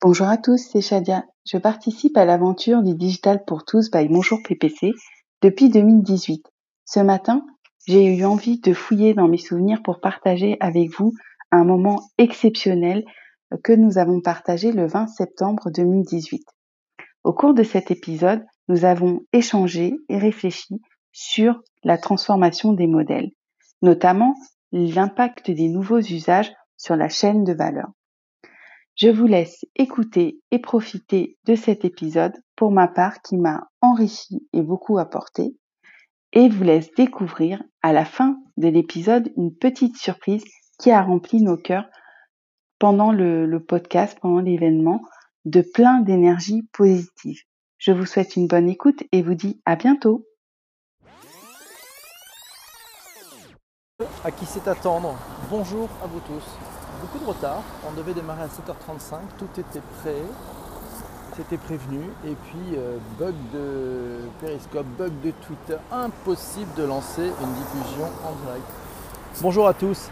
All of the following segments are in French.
Bonjour à tous, c'est Shadia. Je participe à l'aventure du Digital pour tous by Bonjour PPC depuis 2018. Ce matin, j'ai eu envie de fouiller dans mes souvenirs pour partager avec vous un moment exceptionnel que nous avons partagé le 20 septembre 2018. Au cours de cet épisode, nous avons échangé et réfléchi sur la transformation des modèles, notamment l'impact des nouveaux usages sur la chaîne de valeur. Je vous laisse écouter et profiter de cet épisode pour ma part qui m'a enrichi et beaucoup apporté et vous laisse découvrir à la fin de l'épisode une petite surprise qui a rempli nos cœurs pendant le, podcast, pendant l'événement, de plein d'énergie positive. Je vous souhaite une bonne écoute et vous dis à bientôt. À qui c'est attendre Bonjour à vous tous beaucoup de retard. On devait démarrer à 7h35, tout était prêt, c'était prévenu. Et puis, euh, bug de Periscope, bug de Twitter, impossible de lancer une diffusion en direct. Bonjour à tous,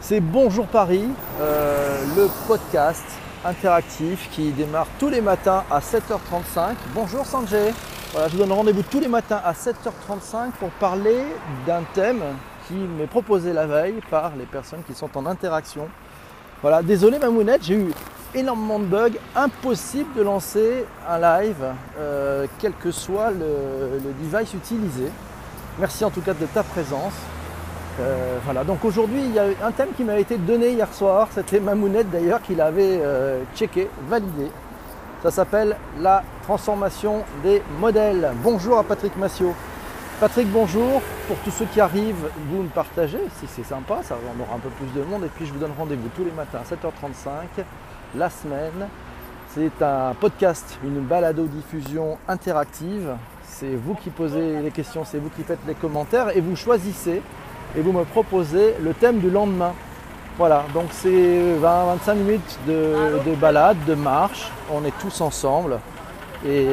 c'est Bonjour Paris, euh, le podcast interactif qui démarre tous les matins à 7h35. Bonjour Sanjay, voilà, je vous donne rendez-vous tous les matins à 7h35 pour parler d'un thème qui m'est proposé la veille par les personnes qui sont en interaction. Voilà, désolé Mamounette, j'ai eu énormément de bugs, impossible de lancer un live, euh, quel que soit le, device utilisé. Merci en tout cas de ta présence. Euh, voilà, donc aujourd'hui il y a un thème qui m'a été donné hier soir, c'était Mamounette d'ailleurs qui l'avait euh, checké, validé. Ça s'appelle la transformation des modèles. Bonjour à Patrick Massiot. Patrick, bonjour. Pour tous ceux qui arrivent, vous me partagez, si c'est sympa, ça on aura un peu plus de monde. Et puis je vous donne rendez-vous tous les matins à 7h35, la semaine. C'est un podcast, une balado-diffusion interactive. C'est vous qui posez les questions, c'est vous qui faites les commentaires et vous choisissez et vous me proposez le thème du lendemain. Voilà, donc c'est 20-25 minutes de, de balade, de marche. On est tous ensemble. Et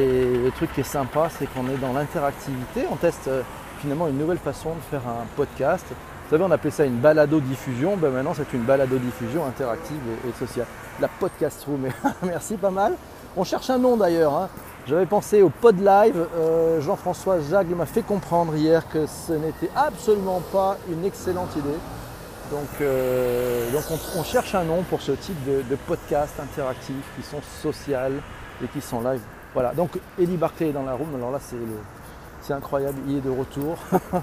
le truc qui est sympa, c'est qu'on est dans l'interactivité. On teste euh, finalement une nouvelle façon de faire un podcast. Vous savez, on appelait ça une balado-diffusion. Ben maintenant, c'est une balado-diffusion interactive et, sociale. La podcast room. Merci pas mal. On cherche un nom d'ailleurs. Hein. J'avais pensé au pod live. Euh, Jean-François Jagle m'a fait comprendre hier que ce n'était absolument pas une excellente idée. Donc, euh, donc on, cherche un nom pour ce type de, de podcast interactif qui sont sociales et qui sont live. Voilà, donc Eddie Barclay est dans la room, alors là c'est incroyable, il est de retour.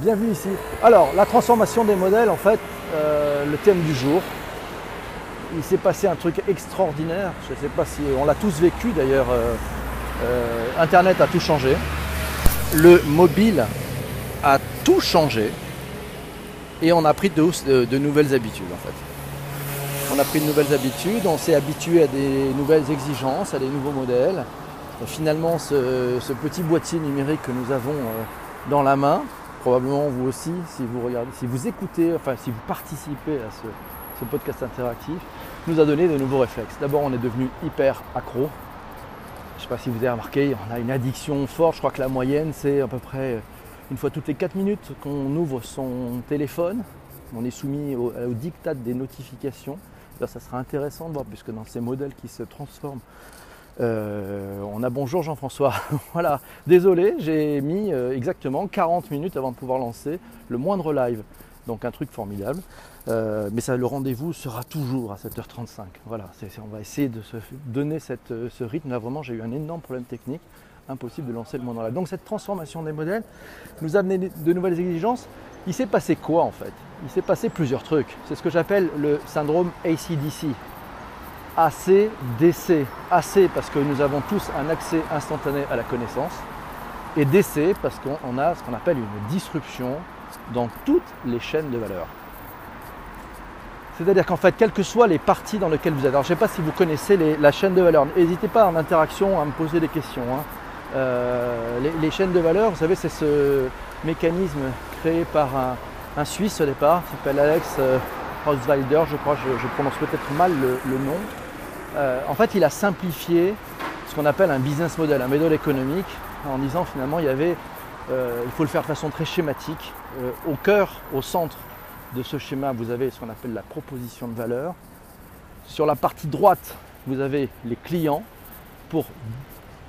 Bienvenue ici. Alors, la transformation des modèles, en fait, euh, le thème du jour. Il s'est passé un truc extraordinaire, je ne sais pas si on l'a tous vécu d'ailleurs, euh, euh, Internet a tout changé. Le mobile a tout changé et on a pris de, de nouvelles habitudes en fait on a pris de nouvelles habitudes, on s'est habitué à des nouvelles exigences, à des nouveaux modèles. finalement, ce, petit boîtier numérique que nous avons euh, dans la main, probablement vous aussi, si vous regardez, si vous écoutez, enfin si vous participez à ce, podcast interactif, nous a donné de nouveaux réflexes. D'abord, on est devenu hyper accro. Je ne sais pas si vous avez remarqué, on a une addiction forte. Je crois que la moyenne, c'est à peu près une fois toutes les 4 minutes qu'on ouvre son téléphone. On est soumis au, au diktat des notifications ça sera intéressant de voir, puisque dans ces modèles qui se transforment, euh, on a bonjour Jean-François. voilà, désolé, j'ai mis euh, exactement 40 minutes avant de pouvoir lancer le moindre live. Donc un truc formidable. Euh, mais le rendez-vous sera toujours à 7h35. Voilà, on va essayer de se donner ce rythme. Là, vraiment, j'ai eu un énorme problème technique. Impossible de lancer le moindre live. Donc cette transformation des modèles nous a amené de nouvelles exigences. Il s'est passé quoi en fait? Il s'est passé plusieurs trucs. C'est ce que j'appelle le syndrome ACDC. AC-DC. AC parce que nous avons tous un accès instantané à la connaissance. Et DC parce qu'on a ce qu'on appelle une disruption dans toutes les chaînes de valeur. C'est-à-dire qu'en fait, quelles que soient les parties dans lesquelles vous êtes, alors je ne sais pas si vous connaissez la chaîne de valeur, n'hésitez pas en interaction à me poser des questions. Hein. Euh, les, les, chaînes de valeur, vous savez, c'est ce mécanisme créé par un, un Suisse au départ, qui s'appelle Alex euh, Hauswalder, je crois, je, prononce peut-être mal le, nom. Euh, en fait, il a simplifié ce qu'on appelle un business model, un modèle économique, en disant finalement il y avait, euh, il faut le faire de façon très schématique. au cœur, au centre de ce schéma, vous avez ce qu'on appelle la proposition de valeur. Sur la partie droite, vous avez les clients pour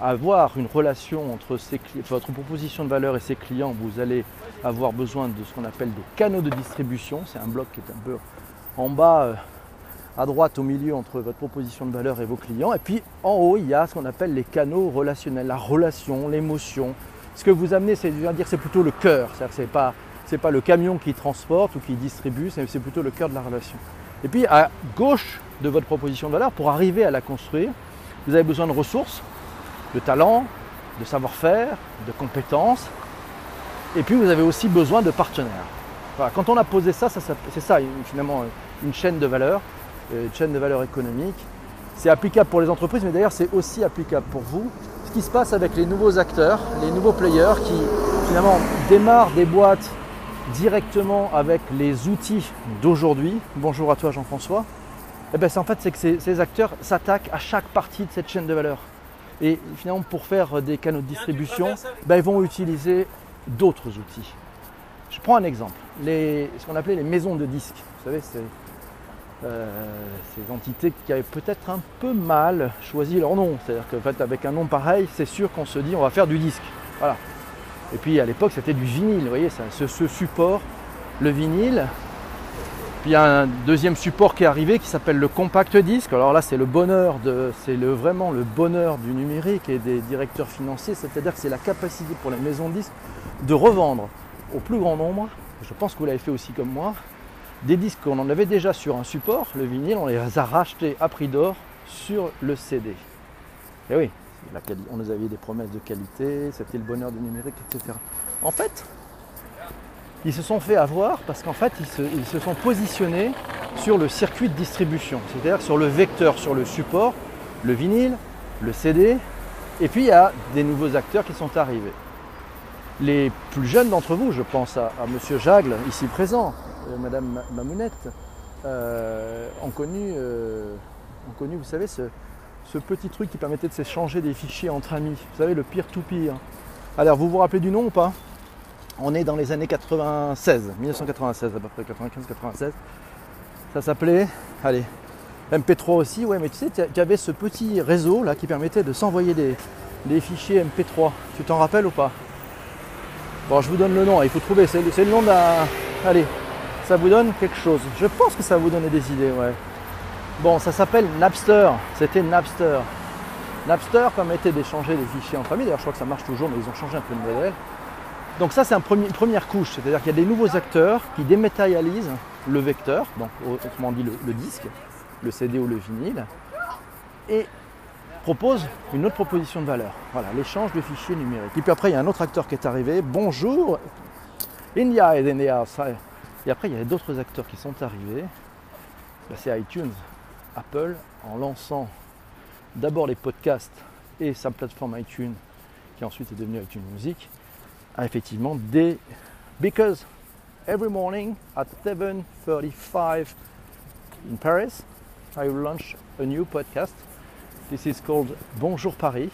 avoir une relation entre votre proposition de valeur et ses clients, vous allez avoir besoin de ce qu'on appelle des canaux de distribution. C'est un bloc qui est un peu en bas, euh, à droite, au milieu entre votre proposition de valeur et vos clients. Et puis en haut, il y a ce qu'on appelle les canaux relationnels, la relation, l'émotion. Ce que vous amenez, c'est dire, c'est plutôt le cœur. C'est-à-dire c'est pas c'est pas le camion qui transporte ou qui distribue, c'est plutôt le cœur de la relation. Et puis à gauche de votre proposition de valeur, pour arriver à la construire, vous avez besoin de ressources, de talent, de savoir-faire, de compétences. Et puis vous avez aussi besoin de partenaires. Quand on a posé ça, c'est ça finalement une chaîne de valeur, euh, une chaîne de valeur économique. C'est applicable pour les entreprises, mais d'ailleurs c'est aussi applicable pour vous. Ce qui se passe avec les nouveaux acteurs, les nouveaux players qui finalement démarrent des boîtes directement avec les outils d'aujourd'hui. Bonjour à toi Jean-François. Eh ben, en fait, c'est que ces acteurs s'attaquent à chace partie de cette chaîne de valeur. Et finalement, pour faire des canaux de distribution, ben, ils vont utiliser d'autres outils. Je prends un exemple. Ce qu'on appelait les maisons de disques. Vous savez, c'est euh, ces entités qui avaient peut-être un peu mal choisi leur nom. C'est-à-dire qu'en fait, avec un nom pareil, c'est sûr qu'on se dit on va faire du disque. Voilà. Et puis à l'époque, c'était du vinyle. Vous voyez, ce, support, le vinyle, puis il y a un deuxième support qui est arrivé qui s'appelle le compact disque. Alors là, c'est le bonheur de, c'est vraiment le bonheur du numérique et des directeurs financiers, c'est-à-dire que c'est la capacité pour les maisons de disques de revendre au plus grand nombre. Je pense que vous l'avez fait aussi comme moi. Des disques qu'on en avait déjà sur un support, le vinyle, on les a rachetés à prix d'or sur le CD. Et oui, on nous avait des promesses de qualité, c'était le bonheur du numérique, etc. En fait, ils se sont fait avoir parce qu'en fait, ils se, sont positionnés sur le circuit de distribution, c'est-à-dire sur le vecteur, sur le support, le vinyle, le CD, et puis il y a des nouveaux acteurs qui sont arrivés. Les plus jeunes d'entre vous, je pense à, M. Monsieur Jagle, ici présent, euh, Madame Mamounette, euh, ont, connu, euh, ont connu, vous savez, ce, petit truc qui permettait de s'échanger des fichiers entre amis. Vous savez, le peer-to-peer. Alors, vous vous rappelez du nom ou pas? On est dans les années 96, 1996 à peu près, 95-96. Ça s'appelait, allez, MP3 aussi, ouais, mais tu sais, tu avais ce petit réseau là qui permettait de s'envoyer des, fichiers MP3. Tu t'en rappelles ou pas? Bon, je vous donne le nom, il faut trouver, c'est le nom d'un. Allez, ça vous donne quelque chose. Je pense que ça vous donner des idées, ouais. Bon, ça s'appelle Napster, c'était Napster. Napster permettait d'échanger des fichiers entre amis, d'ailleurs je crois que ça marche toujours, mais ils ont changé un peu de modèle. Donc ça c'est une première couche, c'est-à-dire qu'il y a des nouveaux acteurs qui dématérialisent le vecteur, donc autrement dit le, disque, le CD ou le vinyle, et proposent une autre proposition de valeur. Voilà, l'échange de fichiers numériques. Et puis après il y a un autre acteur qui est arrivé, bonjour, India et. Et après il y a d'autres acteurs qui sont arrivés. Bah, c'est iTunes, Apple, en lançant d'abord les podcasts et sa plateforme iTunes, qui ensuite est devenue iTunes Music, effectivement des because every morning at 7:35 in Paris I will launch a new podcast. This is called Bonjour Paris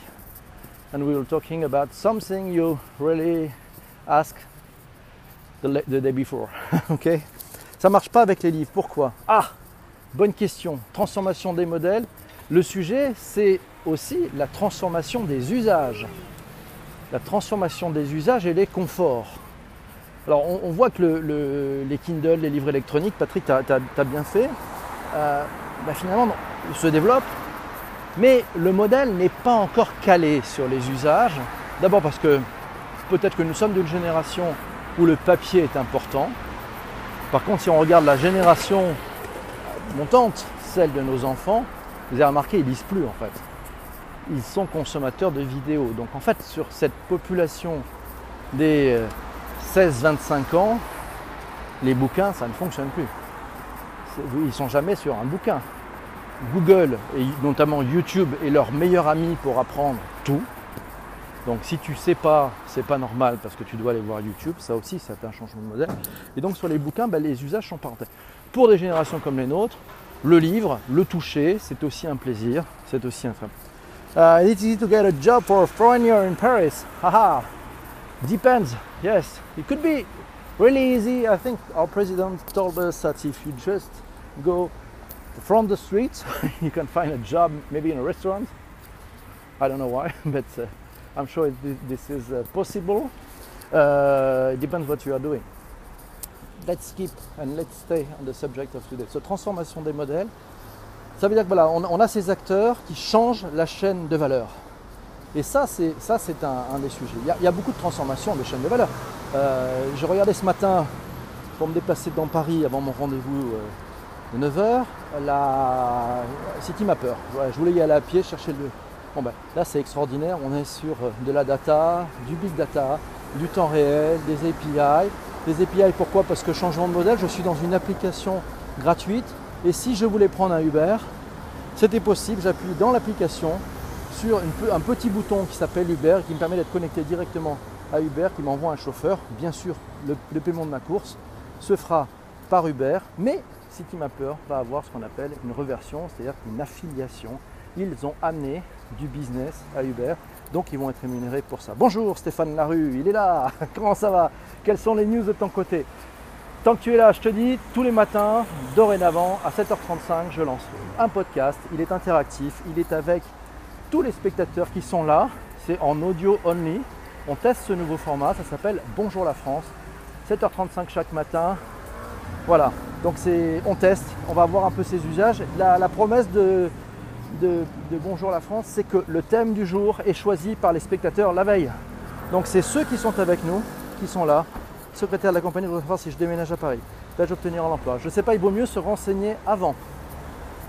and we will talking about something you really ask the, the day before. ok? Ça marche pas avec les livres. Pourquoi? Ah, bonne question. Transformation des modèles. Le sujet, c'est aussi la transformation des usages la transformation des usages et les conforts. Alors on, voit que les Kindle, les livres électroniques, Patrick, tu as, bien fait, euh, bah, finalement se développent, mais le modèle n'est pas encore calé sur les usages. D'abord parce que peut-être que nous sommes d'une génération où le papier est important. Par contre, si on regarde la génération montante, celle de nos enfants, vous avez remarqué, ils lisent plus en fait ils sont consommateurs de vidéos. Donc en fait, sur cette population des 16-25 euh, ans, les bouquins, ça ne fonctionne plus. Ils ne sont jamais sur un bouquin. Google, et notamment YouTube, est leur meilleur ami pour apprendre tout. Donc si tu sais pas, c'est pas normal parce que tu dois aller voir YouTube. Ça aussi, c'est un changement de modèle. Et donc sur les bouquins, ben, les usages sont parentés. Pour des générations comme les nôtres, le livre, le toucher, c'est aussi un plaisir, c'est aussi un Uh, it's easy to get a job for a foreigner in Paris. Haha. Depends. Yes, it could be really easy. I think our president told us that if you just go from the streets. you can find a job maybe in a restaurant. I don't know why, but uh, I'm sure this is uh, possible. Uh, it depends what you are doing. Let's keep and let's stay on the subject of today. So, transformation des modèles. Ça veut dire que voilà, on, a ces acteurs qui changent la chaîne de valeur. Et ça, c'est, ça, c'est un, un des sujets. Il y, a, beaucoup de transformations des chaînes de valeur. Euh, je regardais ce matin, pour me déplacer dans Paris avant mon rendez-vous euh, de 9h, la City Mapper. Je voulais y aller à pied, chercher le. Bon ben, là, c'est extraordinaire. On est sur euh, de la data, du big data, du temps réel, des API. Des API, pourquoi? Parce que changement de modèle, je suis dans une application gratuite. Et si je voulais prendre un Uber, c'était possible. J'appuie dans l'application sur un petit bouton qui s'appelle Uber qui me permet d'être connecté directement à Uber qui m'envoie un chauffeur. Bien sûr, le, paiement de ma course se fera par Uber, mais CityMapper va avoir ce qu'on appelle une reversion, c'est-à-dire une affiliation. Ils ont amené du business à Uber, donc ils vont être rémunérés pour ça. Bonjour Stéphane Larue, il est là. Comment ça va? Quelles sont les news de ton côté? Tant que tu es là, je te dis, tous les matins, dorénavant, à 7h35, je lance un podcast. Il est interactif, il est avec tous les spectateurs qui sont là. C'est en audio only. On teste ce nouveau format, ça s'appelle Bonjour la France. 7h35 chaque matin. Voilà, donc on teste, on va voir un peu ses usages. La, promesse de, Bonjour la France, c'est que le thème du jour est choisi par les spectateurs la veille. Donc c'est ceux qui sont avec nous, qui sont là. Secrétaire de la compagnie, je voudrais savoir si je déménage à Paris. Vais-je obtenir l'emploi Je ne sais pas, il vaut mieux se renseigner avant.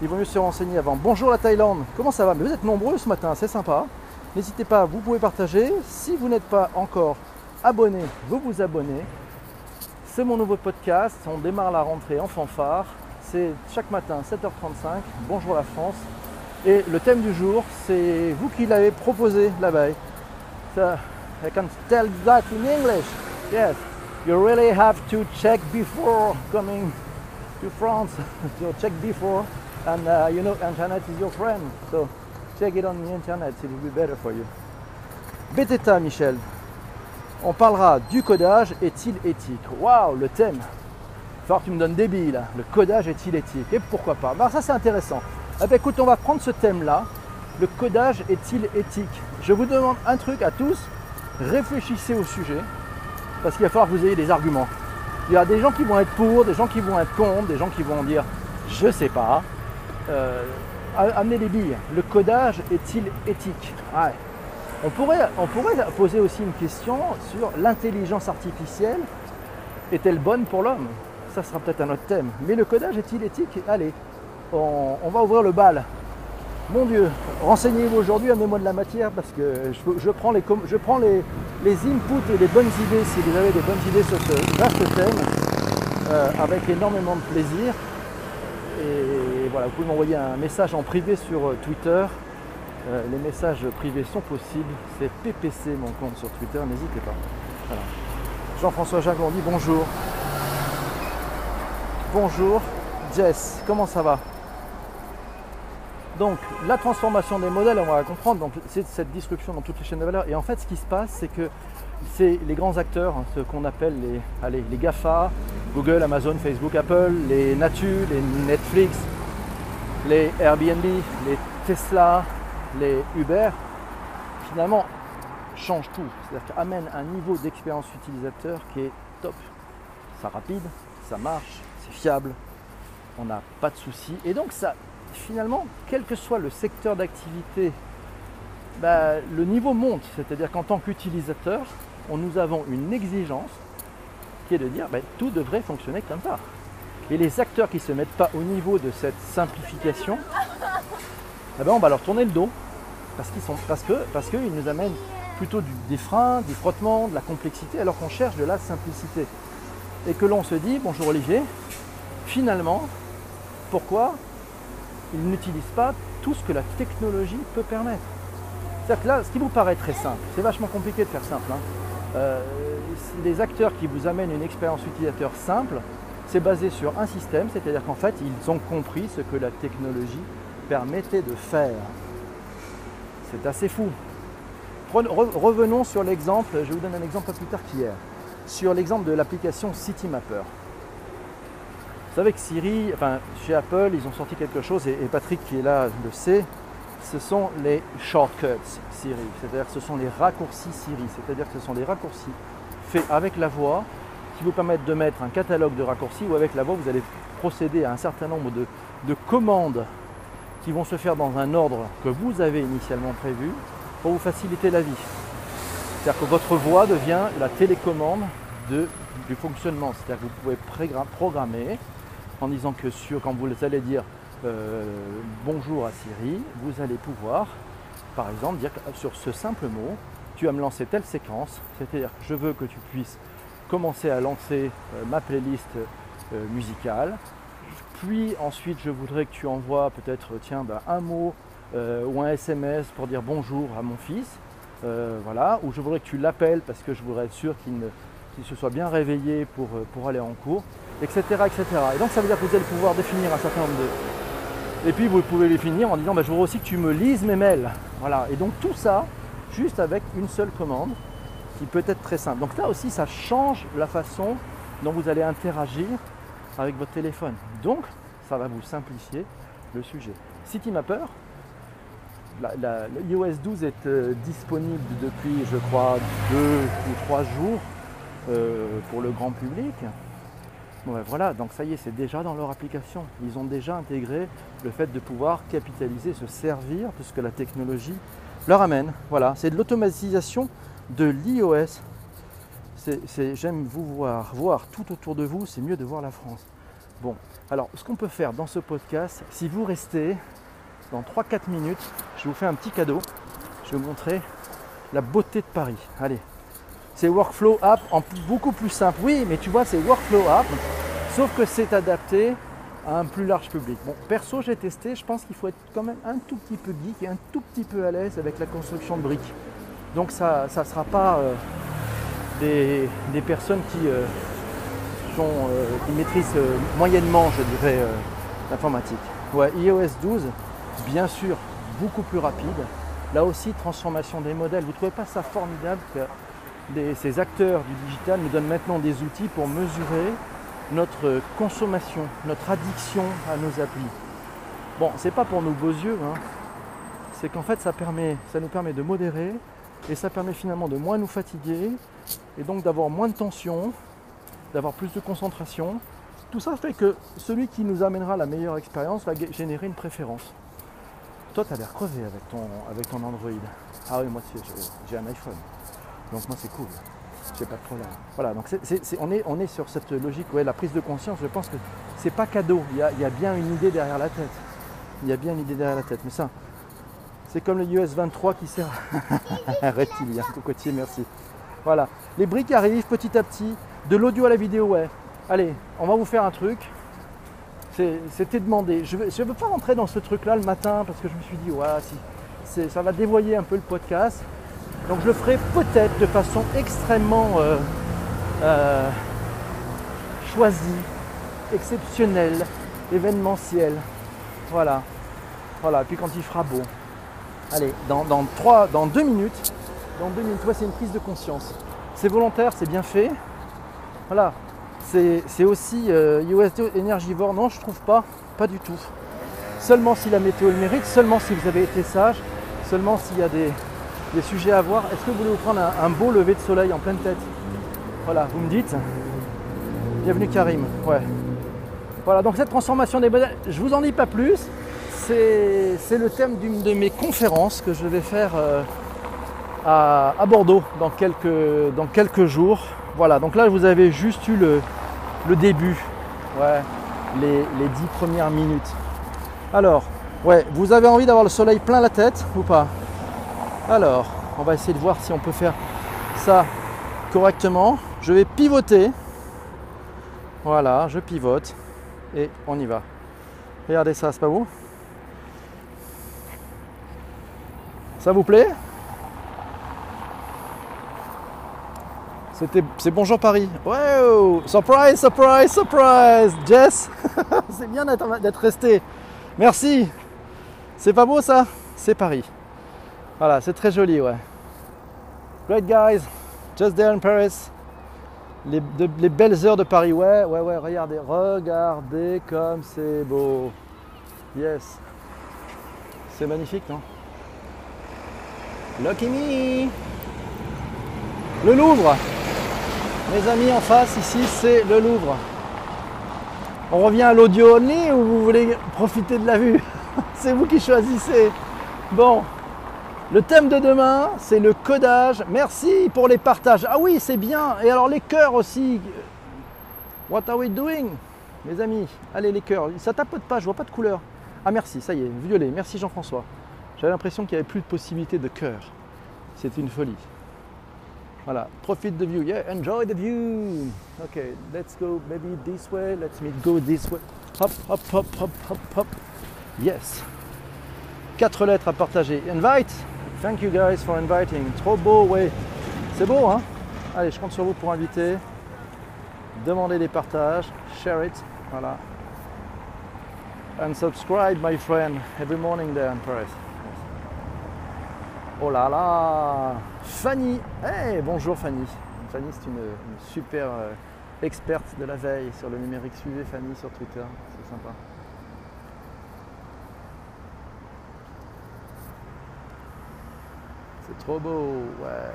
Il vaut mieux se renseigner avant. Bonjour la Thaïlande, comment ça va? Vous êtes nombreux ce matin, c'est sympa. N'hésitez pas, vous pouvez partager. Si vous n'êtes pas encore abonné, vous vous abonnez. C'est mon nouveau podcast, on démarre la rentrée en fanfare. C'est chaque matin 7h35, bonjour la France. Et le thème du jour, c'est vous qui l'avez proposé veille. So, I can tell that in English. Yes, you really have to check before coming to France. so check before, and uh, you know, internet is your friend. So check it on the internet, it will be better for you. Beteta, Michel. On parlera du codage est-il éthique? Waouh, le thème. Que tu me donnes des billes là. Le codage est-il éthique? Et pourquoi pas? Bah, Ça c'est intéressant. Bien, écoute, on va prendre ce thème-là. Le codage est-il éthique? Je vous demande un truc à tous. Réfléchissez au sujet. Parce qu'il va falloir que vous ayez des arguments. Il y a des gens qui vont être pour, des gens qui vont être contre, des gens qui vont dire je sais pas. Euh, amenez des billes. Le codage est-il éthique? Ouais. On, pourrait, poser aussi une question sur l'intelligence artificielle est-elle bonne pour l'homme? Ça sera peut-être un autre thème. Mais le codage est-il éthique? Allez, on, va ouvrir le bal. Mon Dieu, renseignez-vous aujourd'hui, amenez-moi de la matière parce que je, prends, les, inputs et les bonnes idées, si vous avez des bonnes idées sur ce vaste thème, euh, avec énormément de plaisir. Et voilà, vous pouvez m'envoyer un message en privé sur Twitter. Euh, les messages privés sont possibles. C'est PPC mon compte sur Twitter, n'hésitez pas. Jean-François Jagon dit bonjour. Bonjour Jess, comment ça va? Donc la transformation des modèles, on va comprendre, donc c'est cette disruption dans toutes les chaînes de valeur. Et en fait ce qui se passe, c'est que c'est les grands acteurs, hein, ce qu'on appelle les, allez, les GAFA, Google, Amazon, Facebook, Apple, les Natu, les Netflix, les Airbnb, les Tesla, les Uber, finalement changent tout. C'est-à-dire qu'amènent un niveau d'expérience utilisateur qui est top. Ça rapide, ça marche, c'est fiable, on n'a pas de soucis. Et donc ça, finalement, quel que soit le secteur d'activité, bah, le niveau monte. C'est-à-dire qu'en tant qu'utilisateur, nous avons une exigence qui est de dire bah, tout devrait fonctionner comme ça. Et les acteurs qui ne se mettent pas au niveau de cette simplification, eh ben on va leur tourner le dos. Parce qu'ils nous amènent plutôt des freins, du frottement, de la complexité, alors qu'on cherche de la simplicité. Et que l'on se dit, bonjour Olivier, finalement, pourquoi ils n'utilisent pas tout ce que la technologie peut permettre? C'est-à-dire que là, ce qui vous paraît très simple, c'est vachement compliqué de faire simple. Hein. Euh, les acteurs qui vous amènent une expérience utilisateur simple, c'est basé sur un système, c'est-à-dire qu'en fait, ils ont compris ce que la technologie permettait de faire. C'est assez fou. Revenons sur l'exemple, je vous donne un exemple plus tard qu'hier, sur l'exemple de l'application CityMapper. savez que Siri, enfin chez Apple, ils ont sorti quelque chose, et, Patrick qui est là le sait, ce sont les shortcuts Siri, c'est-à-dire ce sont les raccourcis Siri, c'est-à-dire que ce sont des raccourcis faits avec la voix qui vous permettent de mettre un catalogue de raccourcis où avec la voix vous allez procéder à un certain nombre de commandes qui vont se faire dans un ordre que vous avez initialement prévu pour vous faciliter la vie. C'est-à-dire que votre voix devient la télécommande de, du fonctionnement. C'est-à-dire que vous pouvez programmer en disant que sur, quand vous allez dire euh, bonjour à Siri, vous allez pouvoir, par exemple, dire sur ce simple mot, tu vas me lancer telle séquence, c'est-à-dire que je veux que tu puisses commencer à lancer euh, ma playlist euh, musicale, puis ensuite je voudrais que tu envoies peut-être tiens bah, un mot ou un SMS pour dire bonjour à mon fils, voilà, ou je voudrais que tu l'appelles parce que je voudrais être sûr qu'il se soit bien réveillé pour, pour aller en cours etc., etc. Et donc ça veut dire que vous allez pouvoir définir un certain nombre de... Et puis vous pouvez les finir en disant bah, je voudrais aussi que tu me lises mes mails. Voilà. Et donc tout ça, juste avec une seule commande, qui peut être très simple. Donc là aussi, ça change la façon dont vous allez interagir avec votre téléphone. Donc, ça va vous simplifier le sujet. CityMapper, l'iOS 12 est euh, disponible depuis, je crois, deux ou trois jours euh, pour le grand public. Ben voilà, donc ça y est, c'est déjà dans leur application. Ils ont déjà intégré le fait de pouvoir capitaliser, se servir de ce que la technologie leur amène. Voilà, c'est de l'automatisation de l'iOS. J'aime vous voir, voir tout autour de vous, c'est mieux de voir la France. Bon, alors ce qu'on peut faire dans ce podcast, si vous restez dans 3-4 minutes, je vous fais un petit cadeau. Je vais vous montrer la beauté de Paris. Allez, c'est Workflow App beaucoup plus simple. Oui, mais tu vois, c'est Workflow App, sauf que c'est adapté à un plus large public. Bon, perso, j'ai testé, je pense qu'il faut être quand même un tout petit peu geek et un tout petit peu à l'aise avec la construction de briques. Donc ça ne sera pas euh, des, personnes qui, euh, euh, qui maîtrisent moyennement, je dirais, l'informatique. IOS 12, bien sûr, beaucoup plus rapide. Là aussi, transformation des modèles. Vous ne trouvez pas ça formidable que ces acteurs du digital nous donnent maintenant des outils pour mesurer notre consommation, notre addiction à nos applis? Bon, c'est pas pour nos beaux yeux, hein. c'est qu'en fait ça, permet, ça nous permet de modérer et ça permet finalement de moins nous fatiguer et donc d'avoir moins de tension, d'avoir plus de concentration. Tout ça fait que celui qui nous amènera la meilleure expérience va générer une préférence. Toi, tu as l'air crevé avec ton, avec ton Android. Ah oui, moi j'ai un iPhone. Donc moi c'est cool. J'ai pas de problème. Voilà, donc on, est, on est sur cette logique, ouais, la prise de conscience, je pense que c'est pas cadeau. Il y, a, bien une idée derrière la tête. Il y a bien une idée derrière la tête. Mais ça, c'est comme le US 23 qui sert. Reptilien, cocotier, merci. Voilà. Les briques arrivent petit à petit. De l'audio à la vidéo, ouais. Allez, on va vous faire un truc. C'était demandé. Je ne veux, pas rentrer dans ce truc-là le matin parce que je me suis dit, ouais, si, ça va dévoyer un peu le podcast. Donc je le ferai peut-être de façon extrêmement euh, euh, choisie, exceptionnelle, événementielle. Voilà. Voilà. Puis quand il fera beau. Allez, dans, dans, dans deux minutes, dans deux minutes, c'est une prise de conscience. C'est volontaire, c'est bien fait. Voilà. C'est aussi euh, énergivore. Non, je trouve pas. Pas du tout. Seulement si la météo le mérite, seulement si vous avez été sage, seulement s'il y a des, des sujets à voir. Est-ce que vous voulez vous prendre un, beau lever de soleil en pleine tête? Voilà, vous me dites. Bienvenue Karim. Ouais. Voilà, donc cette transformation des modèles, je vous en dis pas plus. C'est le thème d'une de mes conférences que je vais faire euh, à, Bordeaux dans quelques, jours. Voilà, donc là vous avez juste eu le, début. Ouais, les, les dix premières minutes. Alors, ouais, vous avez envie d'avoir le soleil plein la tête ou pas? Alors, on va essayer de voir si on peut faire ça correctement. Je vais pivoter. Voilà, je pivote et on y va. Regardez ça, c'est pas vous? Ça vous plaît C'était, c'est bonjour Paris. Wow Surprise, surprise, surprise Jess C'est bien d'être resté. Merci C'est pas beau ça? C'est Paris. Voilà, c'est très joli, ouais. Great guys, just there in Paris. les, belles heures de Paris. Ouais, ouais, ouais, regardez, regardez comme c'est beau. Yes. C'est magnifique, non? Lucky me Le Louvre Mes amis en face, ici, c'est le Louvre. On revient à l'audio only ou vous voulez profiter de la vue? C'est vous qui choisissez. Bon, le thème de demain, c'est le codage. Merci pour les partages. Ah oui, c'est bien. Et alors les cœurs aussi. What are we doing Mes amis, allez les cœurs. Ça tapote pas, je vois pas de couleur. Ah merci, ça y est, violet. Merci Jean-François. J'avais l'impression qu'il n'y avait plus de possibilité de cœur. C'est une folie. Voilà, profite de view. Yeah, enjoy the view. Ok, let's go maybe this way. Let's me go this way. Hop, hop, hop, hop, hop, hop. Yes. Quatre lettres à partager. Invite. Thank you guys for inviting. Trop beau, ouais. C'est beau, hein? Allez, je compte sur vous pour inviter. Demandez des partages. Share it. Voilà. And subscribe, my friend. Every morning there in Paris. Oh là là Fanny Eh, bonjour Fanny Fanny, c'est une, super euh, experte de la veille sur le numérique. Suivez Fanny sur Twitter, c'est sympa. C'est trop beau, ouais.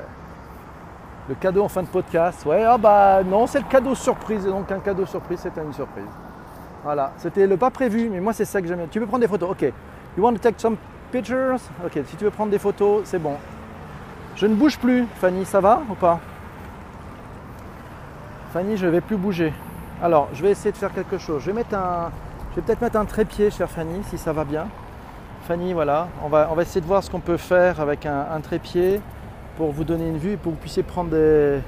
Le cadeau en fin de podcast, ouais, ah bah non, c'est le cadeau surprise, donc un cadeau surprise, c'était une surprise. Voilà, c'était le pas prévu, mais moi c'est ça que j'aime. bien. Tu peux prendre des photos, ok. You want to take some Ok, si tu veux prendre des photos, c'est bon. Je ne bouge plus, Fanny, ça va ou pas? Fanny, je ne vais plus bouger. Alors, je vais essayer de faire quelque chose. Je vais mettre un, je vais peut-être mettre un trépied, chère Fanny, si ça va bien. Fanny, voilà, on va, on va essayer de voir ce qu'on peut faire avec un, un trépied pour vous donner une vue et pour que vous puissiez prendre des.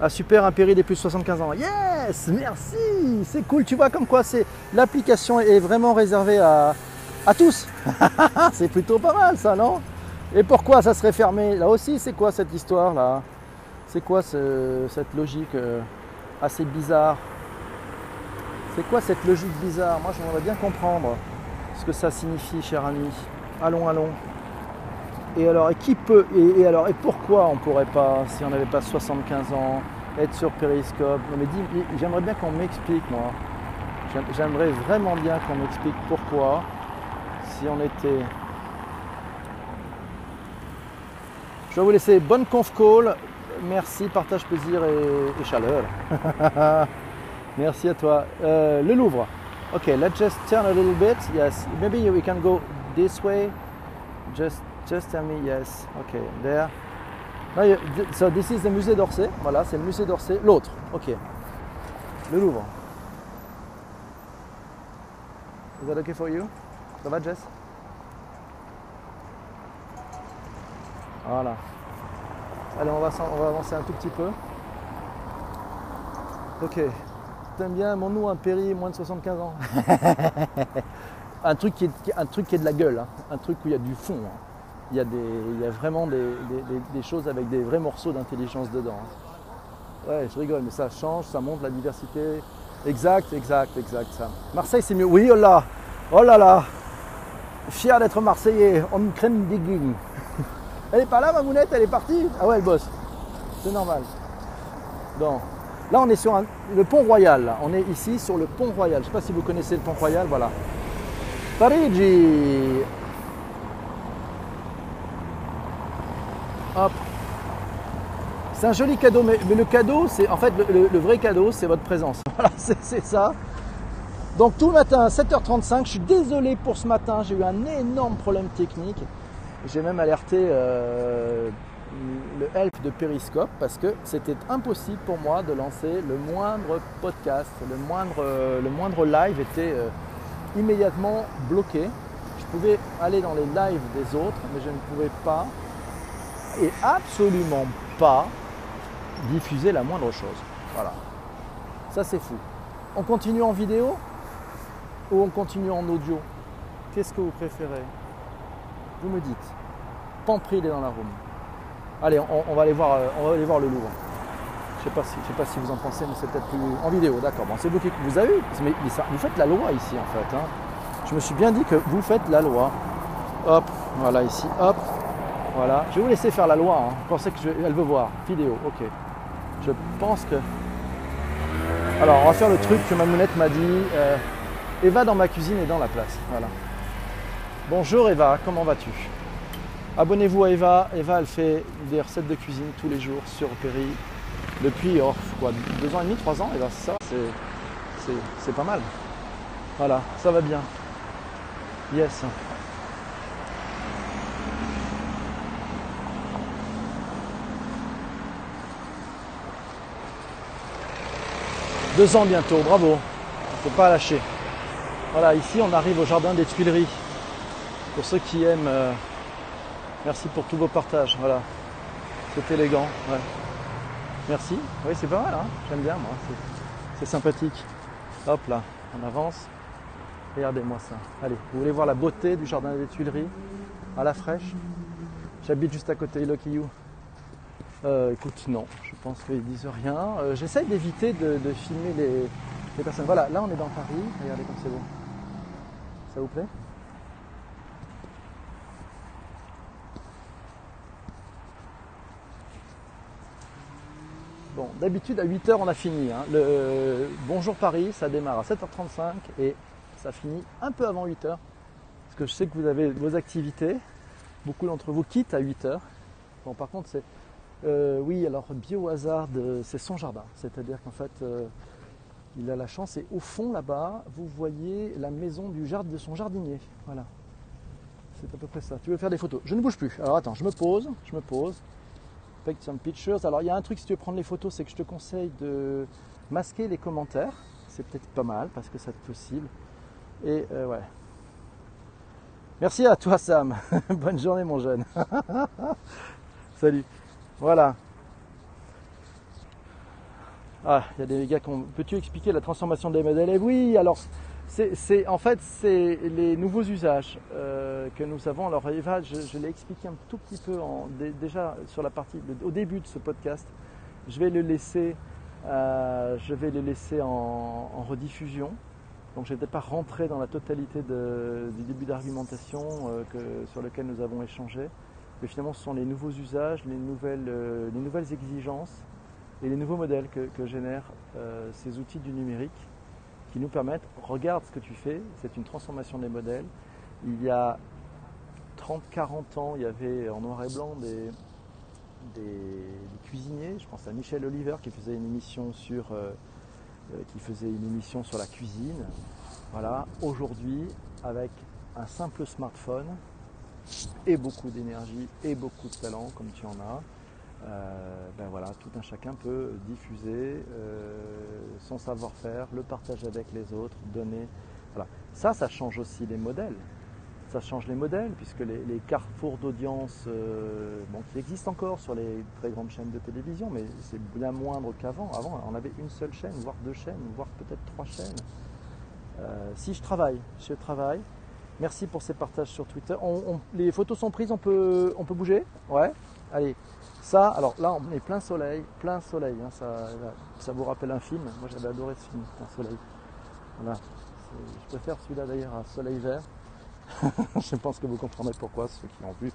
Ah super, un péri des plus de 75 ans. Yes, merci, c'est cool. Tu vois comme quoi c'est l'application est vraiment réservée à, à tous. c'est plutôt pas mal ça, non? Et pourquoi ça serait fermé? Là aussi, c'est quoi cette histoire là? C'est quoi ce- cette logique euh, assez bizarre? C'est quoi cette logique bizarre? Moi, j'aimerais bien comprendre ce que ça signifie, cher ami. Allons, allons. Et alors, et qui peut et, alors, et pourquoi on pourrait pas, si on n'avait pas 75 ans, être sur Periscope? Non, mais dis, j'aimerais bien qu'on m'explique, moi. J'aim- J'aimerais vraiment bien qu'on m'explique pourquoi, on était. Je vais vous laisser bonne conf call. Merci, partage plaisir et, chaleur. Merci à toi. Euh, le Louvre. Ok, let's just turn a little bit. Yes, maybe we can go this way. Just, just tell me yes. Ok, there. So this is the musée d'Orsay. Voilà, c'est le musée d'Orsay. L'autre. Ok. Le Louvre. Is that okay for you? Ça va, Jess? Voilà. Allez, on va, on va avancer un tout petit peu. Ok. T'aimes bien mon nom, un péri moins de 75 ans un, truc qui est, un truc qui est de la gueule, hein. un truc où il y a du fond. hein. Il, y a des, il y a vraiment des, des- des- des choses avec des vrais morceaux d'intelligence dedans. hein. Ouais, je rigole, mais ça change, ça montre la diversité. Exact, exact, exact, ça. Marseille, c'est mieux. Oui, oh là, oh là là. Fier d'être Marseillais, on crème des guignes. Elle est pas là, ma mounette, elle est partie Ah ouais, elle bosse. C'est normal. Bon. Là, on est sur le pont Royal. On est ici sur le pont Royal. Je sais pas si vous connaissez le pont Royal. Voilà. Parigi. Hop. C'est un joli cadeau, mais, le cadeau, c'est en fait le, vrai cadeau, c'est votre présence. Voilà, c'est ça. Donc tout le matin à 7h35, je suis désolé pour ce matin, j'ai eu un énorme problème technique. J'ai même alerté euh, le help de Periscope parce que c'était impossible pour moi de lancer le moindre podcast, le moindre, le moindre live était euh, immédiatement bloqué. Je pouvais aller dans les lives des autres, mais je ne pouvais pas et absolument pas diffuser la moindre chose. Voilà. Ça c'est fou. On continue en vidéo? Ou on continue en audio Qu'est-ce que vous préférez? Vous me dites. Pampri, il est dans la room. Allez, on, va aller voir, euh, on voir le Louvre. Je sais pas si, sais pas si vous en pensez, mais c'est peut-être plus en vidéo. D'accord. Bon, c'est vous qui vous avez vu. Mais, mais ça- vous faites la loi ici en fait. hein. Je me suis bien dit que vous faites la loi. Hop, voilà ici. Hop, voilà. Je vais vous laisser faire la loi. Hein. Vous pensez que elle veut voir vidéo Ok. Je pense que Alors, on va faire le truc que ma mounette m'a dit. Euh, Eva dans ma cuisine et dans la place. Voilà. Bonjour Eva, comment vas-tu? Abonnez-vous à Eva. Eva, elle fait des recettes de cuisine tous les jours sur Péry depuis oh, quoi, deux ans et demi, trois ans. C'est ça, c'est pas mal. Voilà, ça va bien. Yes. Deux ans bientôt, bravo. Faut pas lâcher. Voilà, ici on arrive au jardin des Tuileries. Pour ceux qui aiment, euh, merci pour tous vos partages. Voilà, c'est élégant. Merci. Oui, c'est pas mal. Hein J'aime bien moi. C'est sympathique. Hop là, on avance. Regardez-moi ça. Allez, vous voulez voir la beauté du jardin des Tuileries? À la fraîche? J'habite juste à côté de You. Euh, écoute, non, je pense qu'ils disent rien. Euh, j'essaye d'éviter de, filmer les, personnes. Voilà, là on est dans Paris. Regardez comme c'est beau. Ça vous plaît Bon, d'habitude à 8h on a fini. Hein. Le euh, Bonjour Paris, ça démarre à 7h35 et ça finit un peu avant 8h. Parce que je sais que vous avez vos activités. Beaucoup d'entre vous quittent à 8h. Bon, par contre, c'est euh, oui, alors Biohazard, c'est son jardin. C'est-à-dire qu'en fait, euh, il a la chance et au fond là-bas, vous voyez la maison de son jardinier. Voilà. C'est à peu près ça. Tu veux faire des photos? Je ne bouge plus. Alors attends, je me pose, je me pose. Take some pictures. Alors il y a un truc si tu veux prendre les photos, c'est que je te conseille de masquer les commentaires. C'est peut-être pas mal parce que c'est possible. Et euh, ouais. Merci à toi Sam. Bonne journée mon jeune. Salut. Voilà. Ah, il y a des gars qui ont. Peux-tu expliquer la transformation des modèles? Et oui, alors, c'est, en fait, c'est les nouveaux usages euh, que nous avons. Alors, Eva, je, l'ai expliqué un tout petit peu déjà sur la partie, au début de ce podcast. Je vais le laisser, euh, je vais laisser en, rediffusion. Donc, je ne vais peut-être pas rentrer dans la totalité du début d'argumentation euh, sur lequel nous avons échangé. Mais finalement, ce sont les nouveaux usages, les nouvelles, les nouvelles exigences et les nouveaux modèles que, génèrent euh, ces outils du numérique qui nous permettent, regarde ce que tu fais, c'est une transformation des modèles. Il y a 30-40 ans, il y avait en noir et blanc des, cuisiniers, je pense à Michel Oliver qui faisait une émission sur, euh, qui faisait une émission sur la cuisine. Voilà, aujourd'hui, avec un simple smartphone, et beaucoup d'énergie et beaucoup de talent comme tu en as, euh, ben voilà, tout un chacun peut diffuser euh, son savoir-faire, le partager avec les autres, donner. Voilà. Ça, ça change aussi les modèles. Ça change les modèles puisque les, carrefours d'audience euh, bon, qui existent encore sur les très grandes chaînes de télévision, mais c'est bien moindre qu'avant. Avant, on avait une seule chaîne, voire deux chaînes, voire peut-être trois chaînes. si je travaille, je travaille, Merci pour ces partages sur Twitter. les photos sont prises, on peut, on peut bouger? Ouais Allez. Ça, alors là, on est plein soleil, plein soleil. Hein, ça, ça vous rappelle un film. Moi, j'avais adoré ce film, plein soleil. Voilà. Je préfère celui-là d'ailleurs à soleil vert. je pense que vous comprendrez pourquoi, ceux qui ont vu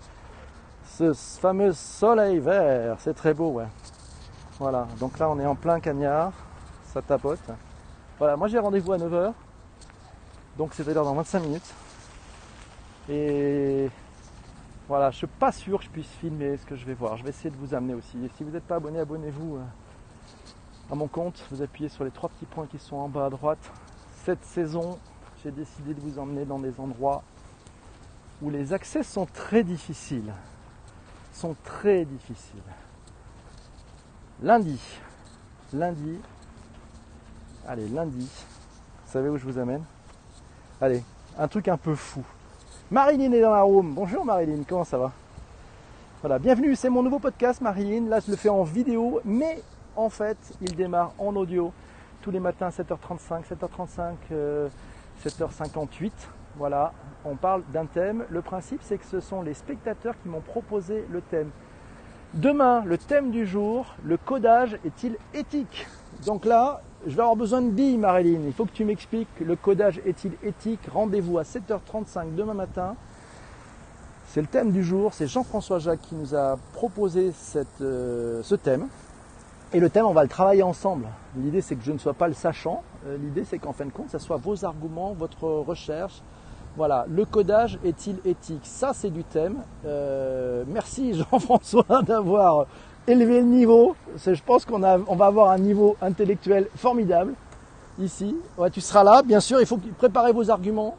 ce fameux soleil vert. C'est très beau, ouais. Voilà. Donc là, on est en plein cagnard. Ça tapote. Voilà. Moi, j'ai rendez-vous à 9h. Donc, c'est-à-dire dans 25 minutes. Et voilà, je suis pas sûr que je puisse filmer ce que je vais voir. Je vais essayer de vous amener aussi. Et si vous n'êtes pas abonné, abonnez-vous euh, à mon compte. Vous appuyez sur les trois petits points qui sont en bas à droite. Cette saison, j'ai décidé de vous emmener dans des endroits où les accès sont très difficiles. Sont très difficiles. Lundi. Lundi. Allez, lundi. Vous savez où je vous amène? Allez, un truc un peu fou. Marilyn est dans la room. Bonjour Marilyn, comment ça va? Voilà, bienvenue, c'est mon nouveau podcast Marilyn. Là, je le fais en vidéo, mais en fait, il démarre en audio tous les matins à 7h35, 7h35, 7h58. Voilà, on parle d'un thème. Le principe, c'est que ce sont les spectateurs qui m'ont proposé le thème. Demain, le thème du jour, le codage est-il éthique? Donc là, je vais avoir besoin de billes, Marilyn. Il faut que tu m'expliques le codage est-il éthique? Rendez-vous à 7h35 demain matin. C'est le thème du jour. C'est Jean-François Jacques qui nous a proposé euh, ce thème. Et le thème, on va le travailler ensemble. L'idée, c'est que je ne sois pas le sachant. Euh, l'idée, c'est qu'en fin de compte, ça soit vos arguments, votre recherche. Voilà, le codage est-il éthique? Ça, c'est du thème. Euh, merci Jean-François d'avoir élevé le niveau. Je pense qu'on on va avoir un niveau intellectuel formidable ici. Tu seras là, bien sûr. Il faut préparer vos arguments.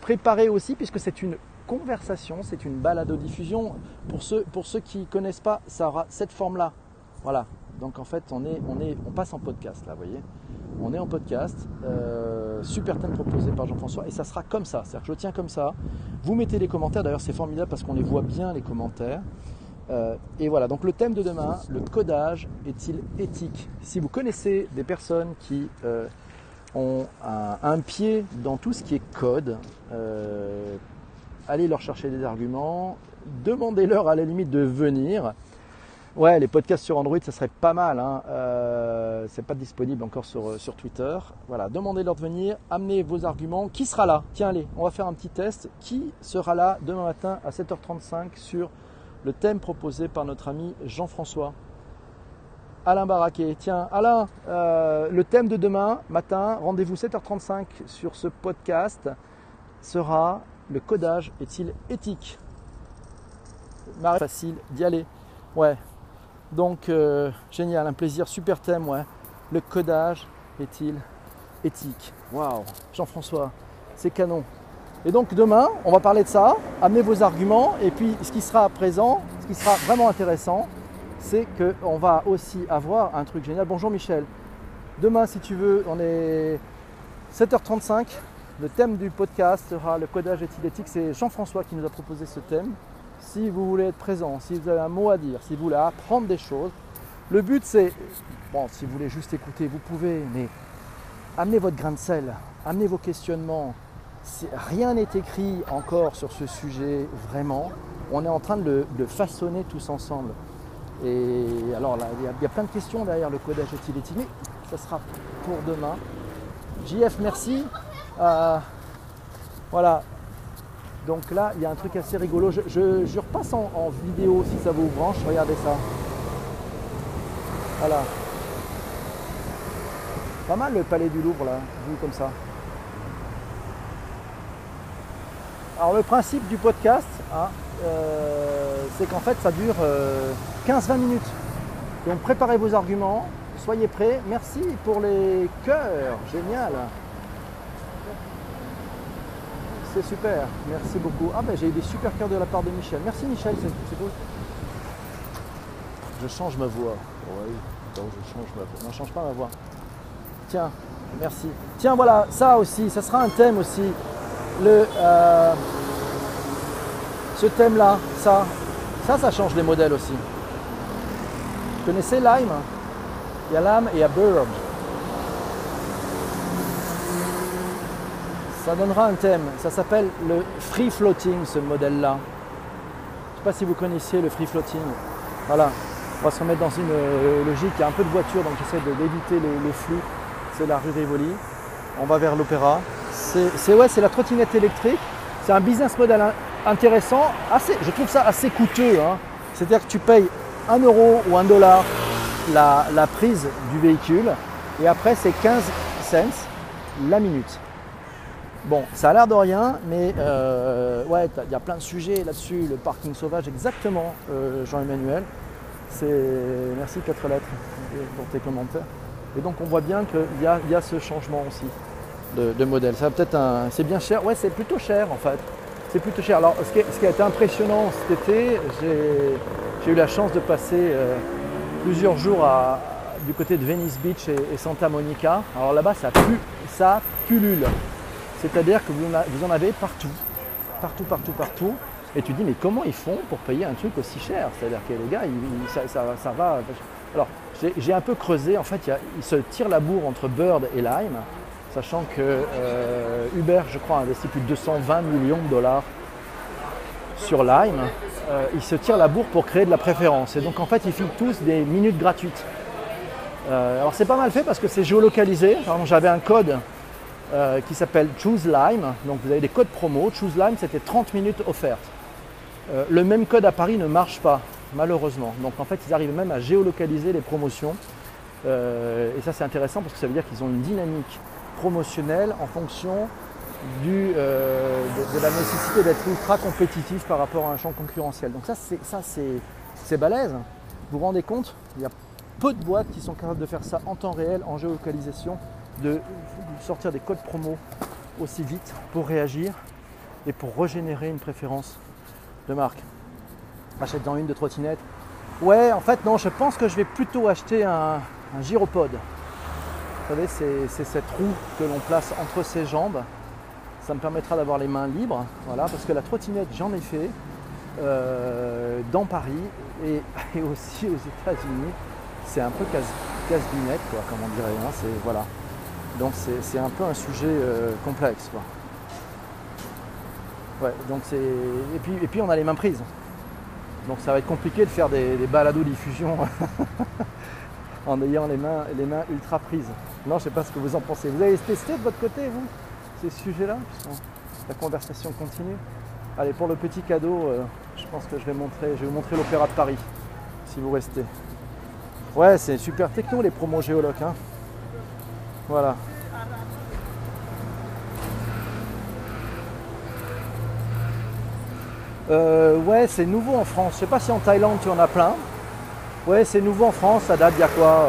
Préparer aussi, puisque c'est une conversation, c'est une balado-diffusion. Pour ceux, pour ceux qui ne connaissent pas, ça aura cette forme-là. Voilà. Donc en fait, on, est, on, est, on passe en podcast là, vous voyez. On est en podcast, euh, super thème proposé par Jean-François, et ça sera comme ça. C'est-à-dire que je tiens comme ça. Vous mettez les commentaires, d'ailleurs c'est formidable parce qu'on les voit bien les commentaires. Euh, et voilà, donc le thème de demain, le codage est-il éthique Si vous connaissez des personnes qui euh, ont un, pied dans tout ce qui est code, allez leur chercher des arguments, demandez-leur à la limite de venir. Ouais, les podcasts sur Android, ça serait pas mal. Hein. Euh, c'est pas disponible encore sur, euh, sur Twitter. Voilà, demandez-leur de venir, amenez vos arguments. Qui sera là? Tiens, allez, on va faire un petit test. Qui sera là demain matin à 7h35 sur le thème proposé par notre ami Jean-François Alain Barraquet. Tiens, Alain, euh, le thème de demain matin, rendez-vous 7h35 sur ce podcast, sera le codage est-il éthique? Facile d'y aller. Ouais, donc, euh, génial, un plaisir, super thème, ouais. Le codage est-il éthique? Waouh, Jean-François, c'est canon. Et donc demain, on va parler de ça, amener vos arguments, et puis ce qui sera présent, ce qui sera vraiment intéressant, c'est qu'on va aussi avoir un truc génial. Bonjour Michel. Demain, si tu veux, on est 7h35. Le thème du podcast sera le codage est-il éthique. C'est Jean-François qui nous a proposé ce thème si vous voulez être présent, si vous avez un mot à dire, si vous voulez apprendre des choses, le but c'est, bon, si vous voulez juste écouter, vous pouvez, mais amenez votre grain de sel, amenez vos questionnements. Rien n'est écrit encore sur ce sujet vraiment. On est en train de le, façonner tous ensemble. Et alors là, il y, a, plein de questions derrière le codage est-il ça sera pour demain. JF, merci. Euh, voilà, donc là, il y a un truc assez rigolo. Je, repasse en, vidéo si ça vous branche. Regardez ça. Voilà. Pas mal le palais du Louvre là, vu comme ça. Alors le principe du podcast, hein, euh, c'est qu'en fait ça dure 15-20 euh, minutes. Donc préparez vos arguments, soyez prêts. Merci pour les cœurs, génial c'est super, merci beaucoup. Ah ben j'ai eu des super cœurs de la part de Michel. Merci Michel, c'est cool. Je change ma voix. Oui, je change ma voix. Non, change pas ma voix. Tiens, merci. Tiens, voilà, ça aussi, ça sera un thème aussi. Le, euh, ce thème-là, ça, ça, ça change les modèles aussi. Vous connaissez Lime? Il y a Lime et il y a Bird. ça donnera un thème. Ça s'appelle le free floating, ce modèle-là. Je ne sais pas si vous connaissiez le free floating. Voilà, on va se remettre dans une euh, logique. Il y a un peu de voiture, donc j'essaie d'éviter les, flux. C'est la rue Rivoli. On va vers l'opéra. C'est ouais, la trottinette électrique. C'est un business model intéressant. Assez, je trouve ça assez coûteux. Hein. C'est-à-dire que tu payes 1 euro ou 1 dollar la, prise du véhicule. Et après, c'est 15 cents la minute. Bon, ça a l'air de rien, mais euh, ouais, il y a plein de sujets là-dessus. Le parking sauvage, exactement, euh, Jean-Emmanuel. Merci quatre lettres pour tes commentaires. Et donc on voit bien qu'il y a, ce changement aussi de, modèle. Ça peut-être un, c'est bien cher. Ouais, c'est plutôt cher en fait. C'est plutôt cher. Alors, ce qui, a été impressionnant cet été, j'ai eu la chance de passer euh, plusieurs jours du côté de Venice Beach et, Santa Monica. Alors là-bas, ça, pue, ça pullule. C'est-à-dire que vous en avez partout, partout, partout, partout. Et tu dis, mais comment ils font pour payer un truc aussi cher? C'est-à-dire que les gars, ça, va. Alors, j'ai un peu creusé. En fait, ils se tirent la bourre entre Bird et Lime, sachant que euh, Uber, je crois, a investi plus de 220 millions de dollars sur Lime. Euh, ils se tirent la bourre pour créer de la préférence. Et donc, en fait, ils filent tous des minutes gratuites. Euh, alors, c'est pas mal fait parce que c'est géolocalisé. J'avais un code qui s'appelle Choose Lime. Donc vous avez des codes promo. Choose Lime, c'était 30 minutes offertes. Le même code à Paris ne marche pas, malheureusement. Donc en fait, ils arrivent même à géolocaliser les promotions. Et ça c'est intéressant parce que ça veut dire qu'ils ont une dynamique promotionnelle en fonction du, euh, de, la nécessité d'être ultra compétitif par rapport à un champ concurrentiel. Donc ça c'est ça c'est balèze. Vous vous rendez compte? Il y a peu de boîtes qui sont capables de faire ça en temps réel, en géolocalisation, de sortir des codes promo aussi vite pour réagir et pour régénérer une préférence de marque. Achète-en une de trottinette. Ouais, en fait, non, je pense que je vais plutôt acheter un, un gyropode. Vous savez, c'est- cette roue que l'on place entre ses jambes. Ça me permettra d'avoir les mains libres, voilà, parce que la trottinette, j'en ai fait euh, dans Paris et, aussi aux États-Unis. C'est un peu casse- casse-binette, quoi, comme on dirait. hein, voilà. Donc c'est un peu un sujet euh, complexe. Ouais, donc c'est et puis et puis on a les mains prises. Donc ça va être compliqué de faire des, des balados diffusion en ayant les mains, les mains ultra prises. Non, je sais pas ce que vous en pensez. Vous avez testé de votre côté, vous, ces sujets-là La conversation continue. Allez, pour le petit cadeau, euh, je pense que je vais, vous montrer l'Opéra de Paris, si vous restez. Ouais, c'est super techno les promos géologues. Hein. Voilà. Euh, ouais, c'est nouveau en France. Je sais pas si en Thaïlande tu en as plein. Ouais, c'est nouveau en France. Ça date d'il y a quoi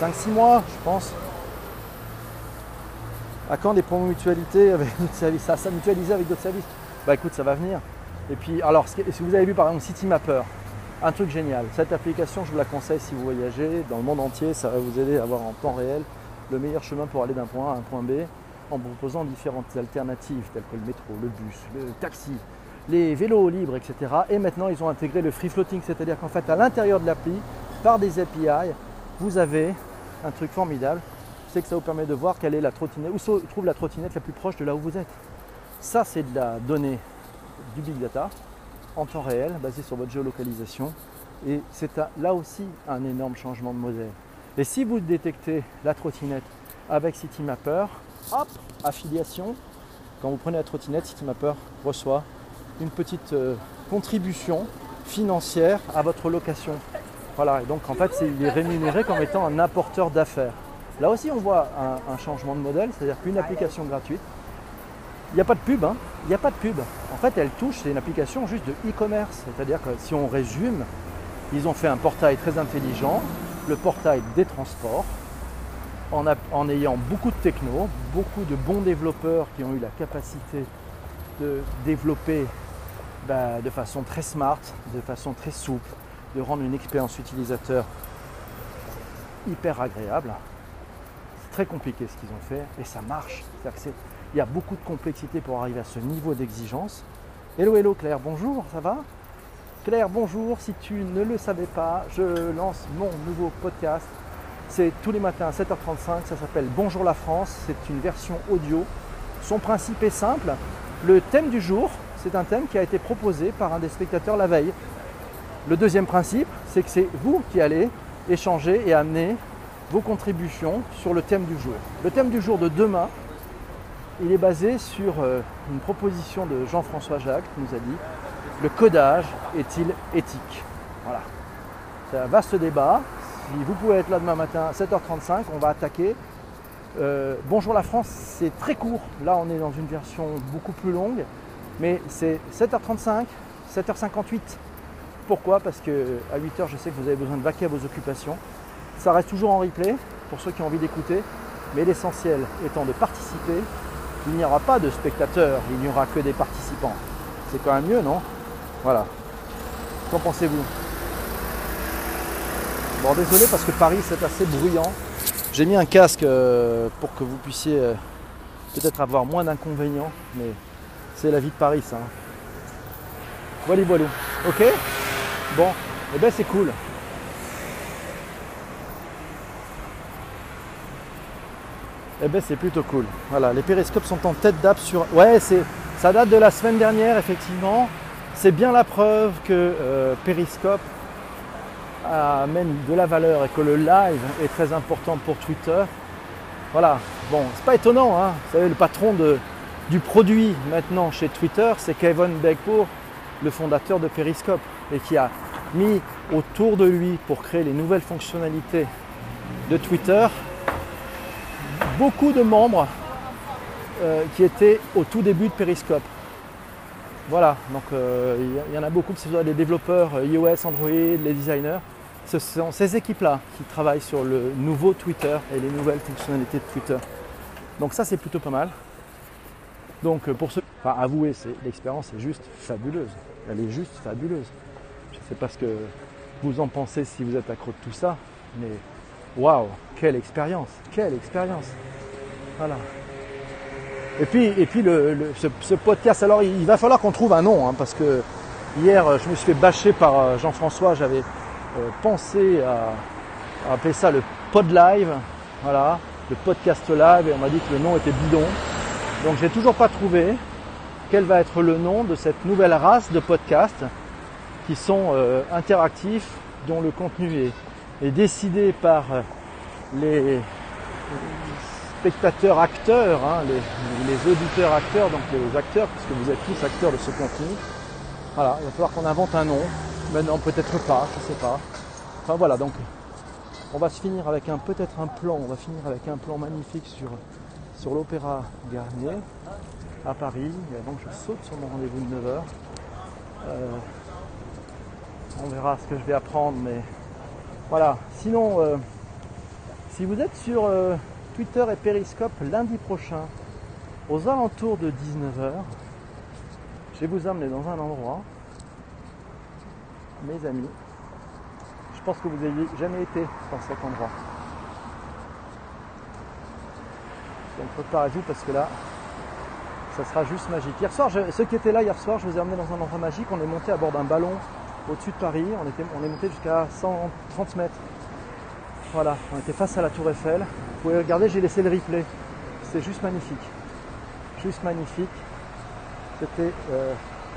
5-6 mois, je pense. À quand des promos mutualités avec d'autres services? Ça, ça mutualisé avec d'autres services Bah écoute, ça va venir. Et puis, alors, si vous avez vu par exemple CityMapper, un truc génial. Cette application, je vous la conseille si vous voyagez dans le monde entier. Ça va vous aider à avoir en temps réel le meilleur chemin pour aller d'un point A à un point B en proposant différentes alternatives telles que le métro, le bus, le taxi, les vélos libres, etc. Et maintenant, ils ont intégré le free floating, c'est-à-dire qu'en fait, à l'intérieur de l'appli, par des API, vous avez un truc formidable, c'est que ça vous permet de voir quelle est la trottinette, où se trouve la trottinette la plus proche de là où vous êtes. Ça, c'est de la donnée du big data en temps réel, basé sur votre géolocalisation. Et c'est là aussi un énorme changement de modèle. Et si vous détectez la trottinette avec CityMapper, hop, affiliation. Quand vous prenez la trottinette, CityMapper reçoit une petite euh, contribution financière à votre location. Voilà, et donc en fait, il est rémunéré comme étant un apporteur d'affaires. Là aussi, on voit un, changement de modèle, c'est-à-dire qu'une application gratuite, il n'y a pas de pub, hein, il n'y a pas de pub. En fait, elle touche, c'est une application juste de e-commerce, c'est-à-dire que si on résume, ils ont fait un portail très intelligent, le portail des transports, en ayant beaucoup de techno, beaucoup de bons développeurs qui ont eu la capacité de développer bah, de façon très smart, de façon très souple, de rendre une expérience utilisateur hyper agréable. C'est très compliqué ce qu'ils ont fait et ça marche. Il y a beaucoup de complexité pour arriver à ce niveau d'exigence. Hello, hello Claire, bonjour, ça va? Claire, bonjour, si tu ne le savais pas, je lance mon nouveau podcast. C'est tous les matins à 7h35, ça s'appelle Bonjour la France, c'est une version audio. Son principe est simple, le thème du jour, c'est un thème qui a été proposé par un des spectateurs la veille. Le deuxième principe, c'est que c'est vous qui allez échanger et amener vos contributions sur le thème du jour. Le thème du jour de demain, il est basé sur euh, une proposition de Jean-François Jacques qui nous a dit le codage est-il éthique? Voilà. C'est un vaste débat. Si vous pouvez être là demain matin à 7h35, on va attaquer. Euh, Bonjour la France, c'est très court. Là, on est dans une version beaucoup plus longue, mais c'est 7h35, 7h58. Pourquoi Parce que à 8h, je sais que vous avez besoin de vaquer à vos occupations. Ça reste toujours en replay pour ceux qui ont envie d'écouter, mais l'essentiel étant de participer. Il n'y aura pas de spectateurs, il n'y aura que des participants. C'est quand même mieux, non? Voilà. Qu'en pensez-vous? Bon, désolé parce que Paris c'est assez bruyant. J'ai mis un casque euh, pour que vous puissiez euh, peut-être avoir moins d'inconvénients, mais c'est la vie de Paris ça. hein. Voilà, voilà. Ok? Bon, eh ben c'est cool. Eh ben c'est plutôt cool. Voilà, les périscopes sont en tête d'app sur. Ouais, c'est ça date de la semaine dernière effectivement. C'est bien la preuve que euh, Periscope amène de la valeur et que le live est très important pour Twitter. Voilà. Bon, c'est pas étonnant. Hein. Vous savez, le patron du produit maintenant chez Twitter, c'est Kevin Beckpour, le fondateur de Periscope, et qui a mis autour de lui pour créer les nouvelles fonctionnalités de Twitter, beaucoup de membres euh, qui étaient au tout début de Periscope. Voilà, donc euh, il y, en a beaucoup, que ce soit les développeurs euh, iOS, Android, les designers. Ce sont ces équipes-là qui travaillent sur le nouveau Twitter et les nouvelles fonctionnalités de Twitter. Donc ça c'est plutôt pas mal. Donc pour ceux, enfin avouez, l'expérience est juste fabuleuse. Elle est juste fabuleuse. Je ne sais pas ce que vous en pensez si vous êtes accro de tout ça, mais waouh, quelle expérience, quelle expérience. Voilà. Et puis, et puis le, ce, podcast, alors il, va falloir qu'on trouve un nom, hein, parce que hier je me suis fait bâcher par euh, Jean-François, j'avais euh, pensé à, appeler ça le pod live, voilà, le podcast live, et on m'a dit que le nom était bidon. Donc j'ai toujours pas trouvé quel va être le nom de cette nouvelle race de podcasts qui sont euh, interactifs, dont le contenu est, décidé par les spectateurs acteurs, hein, les, auditeurs acteurs, donc les acteurs, puisque vous êtes tous acteurs de ce contenu. Voilà, il va falloir qu'on invente un nom. Maintenant peut-être pas, je sais pas. Enfin voilà, donc on va se finir avec un peut-être un plan, on va finir avec un plan magnifique sur, sur l'Opéra Garnier à Paris. Et donc je saute sur mon rendez-vous de 9h. Euh, on verra ce que je vais apprendre, mais voilà. Sinon, euh, si vous êtes sur euh, Twitter et Periscope lundi prochain, aux alentours de 19h, je vais vous amener dans un endroit, mes amis, je pense que vous n'ayez jamais été dans cet endroit. Donc préparez-vous parce que là, ça sera juste magique. Hier soir, ceux qui étaient là hier soir, je vous ai amené dans un endroit magique. On est monté à bord d'un ballon au-dessus de Paris. On, était, on est monté jusqu'à 130 mètres. Voilà, on était face à la tour Eiffel. Vous pouvez regarder, j'ai laissé le replay. C'est juste magnifique. Juste magnifique. C'était euh,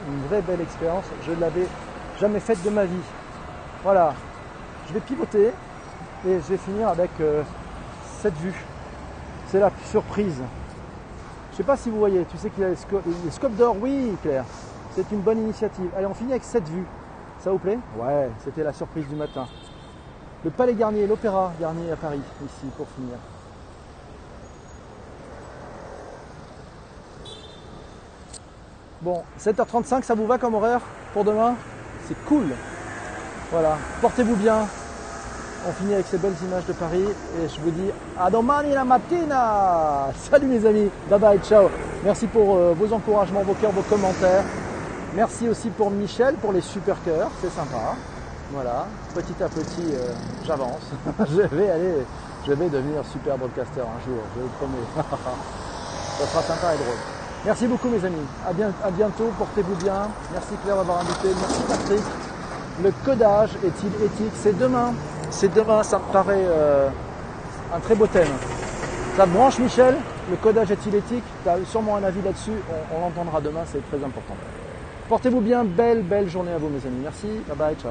une vraie belle expérience. Je ne l'avais jamais faite de ma vie. Voilà. Je vais pivoter et je vais finir avec euh, cette vue. C'est la surprise. Je ne sais pas si vous voyez, tu sais qu'il y a les, scopes d'or, oui Claire, c'est une bonne initiative. Allez, on finit avec cette vue. Ça vous plaît? Ouais, c'était la surprise du matin. Le Palais Garnier, l'Opéra Garnier à Paris, ici, pour finir. Bon, 7h35, ça vous va comme horaire pour demain? C'est cool. Voilà, portez-vous bien. On finit avec ces belles images de Paris et je vous dis à domani la mattina. Salut mes amis, bye bye, ciao. Merci pour euh, vos encouragements, vos cœurs, vos commentaires. Merci aussi pour Michel pour les super cœurs, c'est sympa. Voilà, petit à petit, euh, j'avance. je vais aller, je vais devenir super broadcaster un jour, je vous promets. Ça sera sympa et drôle. Merci beaucoup mes amis. À, bientôt, portez-vous bien. Merci Claire d'avoir invité. Merci Patrick. Le codage est-il éthique? C'est demain. C'est demain, ça me paraît euh, un très beau thème. Ça branche Michel Le codage est-il éthique Tu as sûrement un avis là-dessus. On, on l'entendra demain, c'est très important. Portez-vous bien, belle, belle journée à vous mes amis. Merci, bye bye, ciao.